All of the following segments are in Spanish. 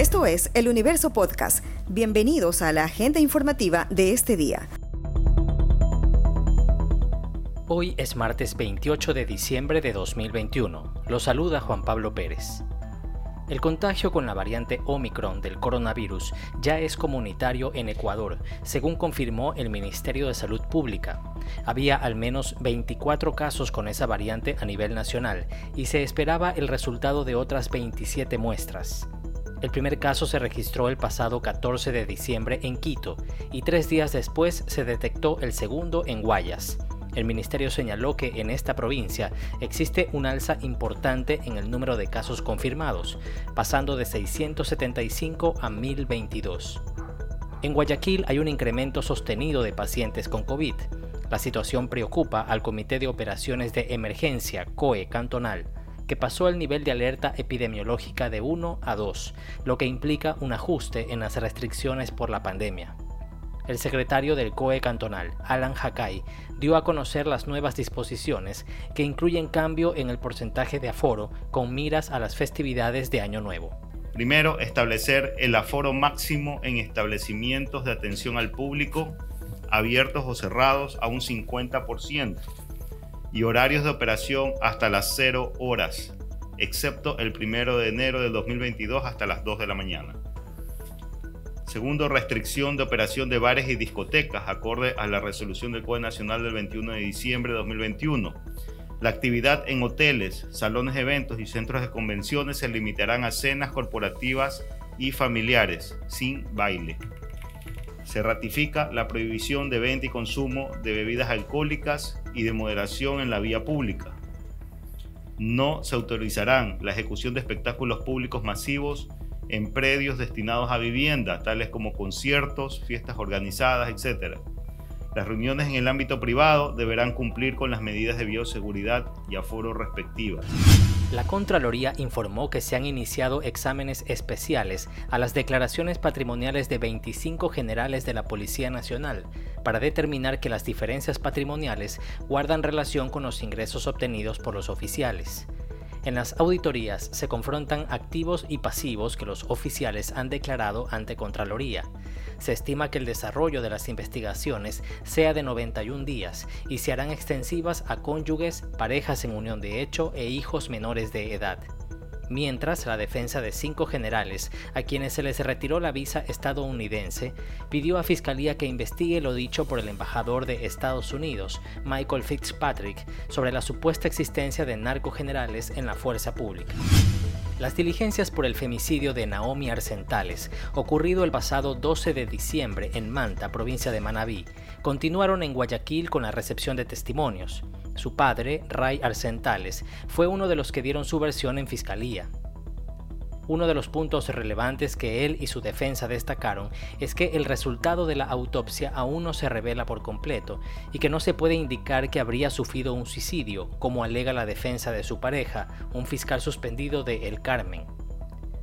Esto es El Universo Podcast. Bienvenidos a la agenda informativa de este día. Hoy es martes 28 de diciembre de 2021. Lo saluda Juan Pablo Pérez. El contagio con la variante Omicron del coronavirus ya es comunitario en Ecuador, según confirmó el Ministerio de Salud Pública. Había al menos 24 casos con esa variante a nivel nacional y se esperaba el resultado de otras 27 muestras. El primer caso se registró el pasado 14 de diciembre en Quito y tres días después se detectó el segundo en Guayas. El ministerio señaló que en esta provincia existe un alza importante en el número de casos confirmados, pasando de 675 a 1022. En Guayaquil hay un incremento sostenido de pacientes con COVID. La situación preocupa al Comité de Operaciones de Emergencia, COE cantonal, que pasó el nivel de alerta epidemiológica de 1 a 2, lo que implica un ajuste en las restricciones por la pandemia el secretario del COE cantonal, Alan Hakai, dio a conocer las nuevas disposiciones que incluyen cambio en el porcentaje de aforo con miras a las festividades de Año Nuevo. Primero, establecer el aforo máximo en establecimientos de atención al público, abiertos o cerrados, a un 50%, y horarios de operación hasta las 0 horas, excepto el primero de enero de 2022 hasta las 2 de la mañana. Segundo, restricción de operación de bares y discotecas, acorde a la resolución del COE Nacional del 21 de diciembre de 2021. La actividad en hoteles, salones eventos y centros de convenciones se limitarán a cenas corporativas y familiares, sin baile. Se ratifica la prohibición de venta y consumo de bebidas alcohólicas y de moderación en la vía pública. No se autorizarán la ejecución de espectáculos públicos masivos en predios destinados a vivienda, tales como conciertos, fiestas organizadas, etc. Las reuniones en el ámbito privado deberán cumplir con las medidas de bioseguridad y aforo respectivas. La Contraloría informó que se han iniciado exámenes especiales a las declaraciones patrimoniales de 25 generales de la Policía Nacional para determinar que las diferencias patrimoniales guardan relación con los ingresos obtenidos por los oficiales. En las auditorías se confrontan activos y pasivos que los oficiales han declarado ante Contraloría. Se estima que el desarrollo de las investigaciones sea de 91 días y se harán extensivas a cónyuges, parejas en unión de hecho e hijos menores de edad mientras la defensa de cinco generales, a quienes se les retiró la visa estadounidense, pidió a Fiscalía que investigue lo dicho por el embajador de Estados Unidos, Michael Fitzpatrick, sobre la supuesta existencia de narcogenerales en la fuerza pública. Las diligencias por el femicidio de Naomi Arcentales, ocurrido el pasado 12 de diciembre en Manta, provincia de Manabí, continuaron en Guayaquil con la recepción de testimonios. Su padre, Ray Arcentales, fue uno de los que dieron su versión en fiscalía. Uno de los puntos relevantes que él y su defensa destacaron es que el resultado de la autopsia aún no se revela por completo y que no se puede indicar que habría sufrido un suicidio, como alega la defensa de su pareja, un fiscal suspendido de El Carmen.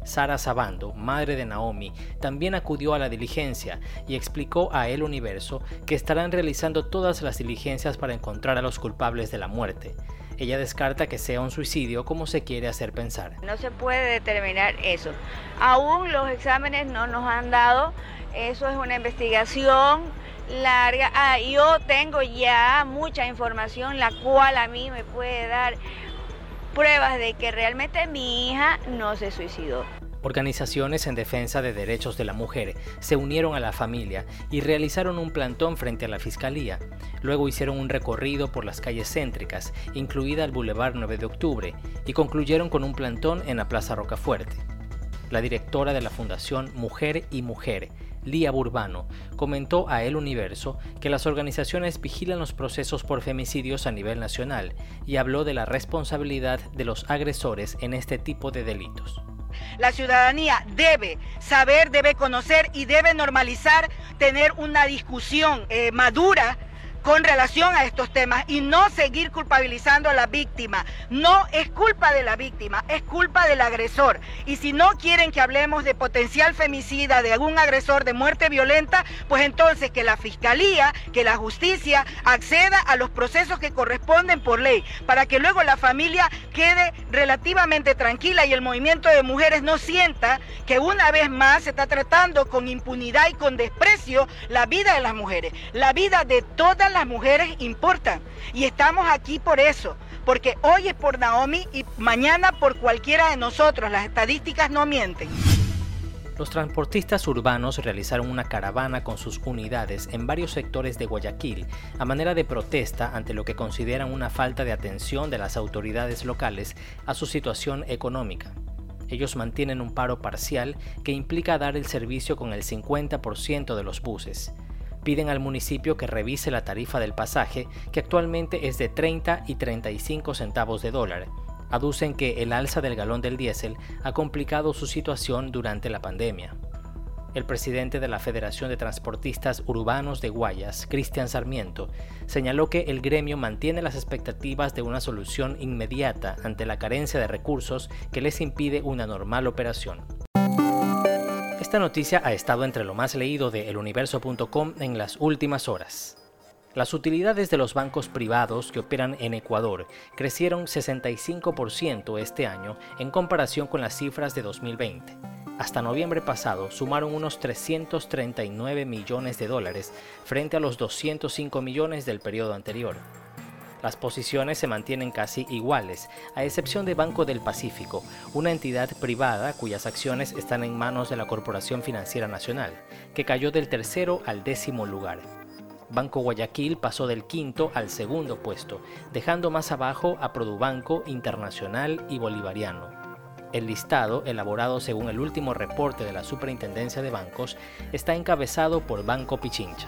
Sara Sabando, madre de Naomi, también acudió a la diligencia y explicó a El Universo que estarán realizando todas las diligencias para encontrar a los culpables de la muerte. Ella descarta que sea un suicidio como se quiere hacer pensar. No se puede determinar eso. Aún los exámenes no nos han dado. Eso es una investigación larga. Ah, yo tengo ya mucha información la cual a mí me puede dar pruebas de que realmente mi hija no se suicidó. Organizaciones en defensa de derechos de la mujer se unieron a la familia y realizaron un plantón frente a la fiscalía. Luego hicieron un recorrido por las calles céntricas, incluida el Boulevard 9 de Octubre, y concluyeron con un plantón en la Plaza Rocafuerte. La directora de la Fundación Mujer y Mujer, Lía Burbano, comentó a El Universo que las organizaciones vigilan los procesos por femicidios a nivel nacional y habló de la responsabilidad de los agresores en este tipo de delitos. La ciudadanía debe saber, debe conocer y debe normalizar tener una discusión eh, madura con relación a estos temas y no seguir culpabilizando a la víctima. No es culpa de la víctima, es culpa del agresor. Y si no quieren que hablemos de potencial femicida, de algún agresor, de muerte violenta, pues entonces que la fiscalía, que la justicia acceda a los procesos que corresponden por ley, para que luego la familia quede relativamente tranquila y el movimiento de mujeres no sienta que una vez más se está tratando con impunidad y con desprecio la vida de las mujeres. La vida de todas las mujeres importa y estamos aquí por eso, porque hoy es por Naomi y mañana por cualquiera de nosotros. Las estadísticas no mienten. Los transportistas urbanos realizaron una caravana con sus unidades en varios sectores de Guayaquil a manera de protesta ante lo que consideran una falta de atención de las autoridades locales a su situación económica. Ellos mantienen un paro parcial que implica dar el servicio con el 50% de los buses. Piden al municipio que revise la tarifa del pasaje, que actualmente es de 30 y 35 centavos de dólar, aducen que el alza del galón del diésel ha complicado su situación durante la pandemia. El presidente de la Federación de Transportistas Urbanos de Guayas, Cristian Sarmiento, señaló que el gremio mantiene las expectativas de una solución inmediata ante la carencia de recursos que les impide una normal operación. Esta noticia ha estado entre lo más leído de eluniverso.com en las últimas horas. Las utilidades de los bancos privados que operan en Ecuador crecieron 65% este año en comparación con las cifras de 2020. Hasta noviembre pasado sumaron unos 339 millones de dólares frente a los 205 millones del periodo anterior. Las posiciones se mantienen casi iguales, a excepción de Banco del Pacífico, una entidad privada cuyas acciones están en manos de la Corporación Financiera Nacional, que cayó del tercero al décimo lugar. Banco Guayaquil pasó del quinto al segundo puesto, dejando más abajo a Produbanco Internacional y Bolivariano. El listado, elaborado según el último reporte de la Superintendencia de Bancos, está encabezado por Banco Pichincha.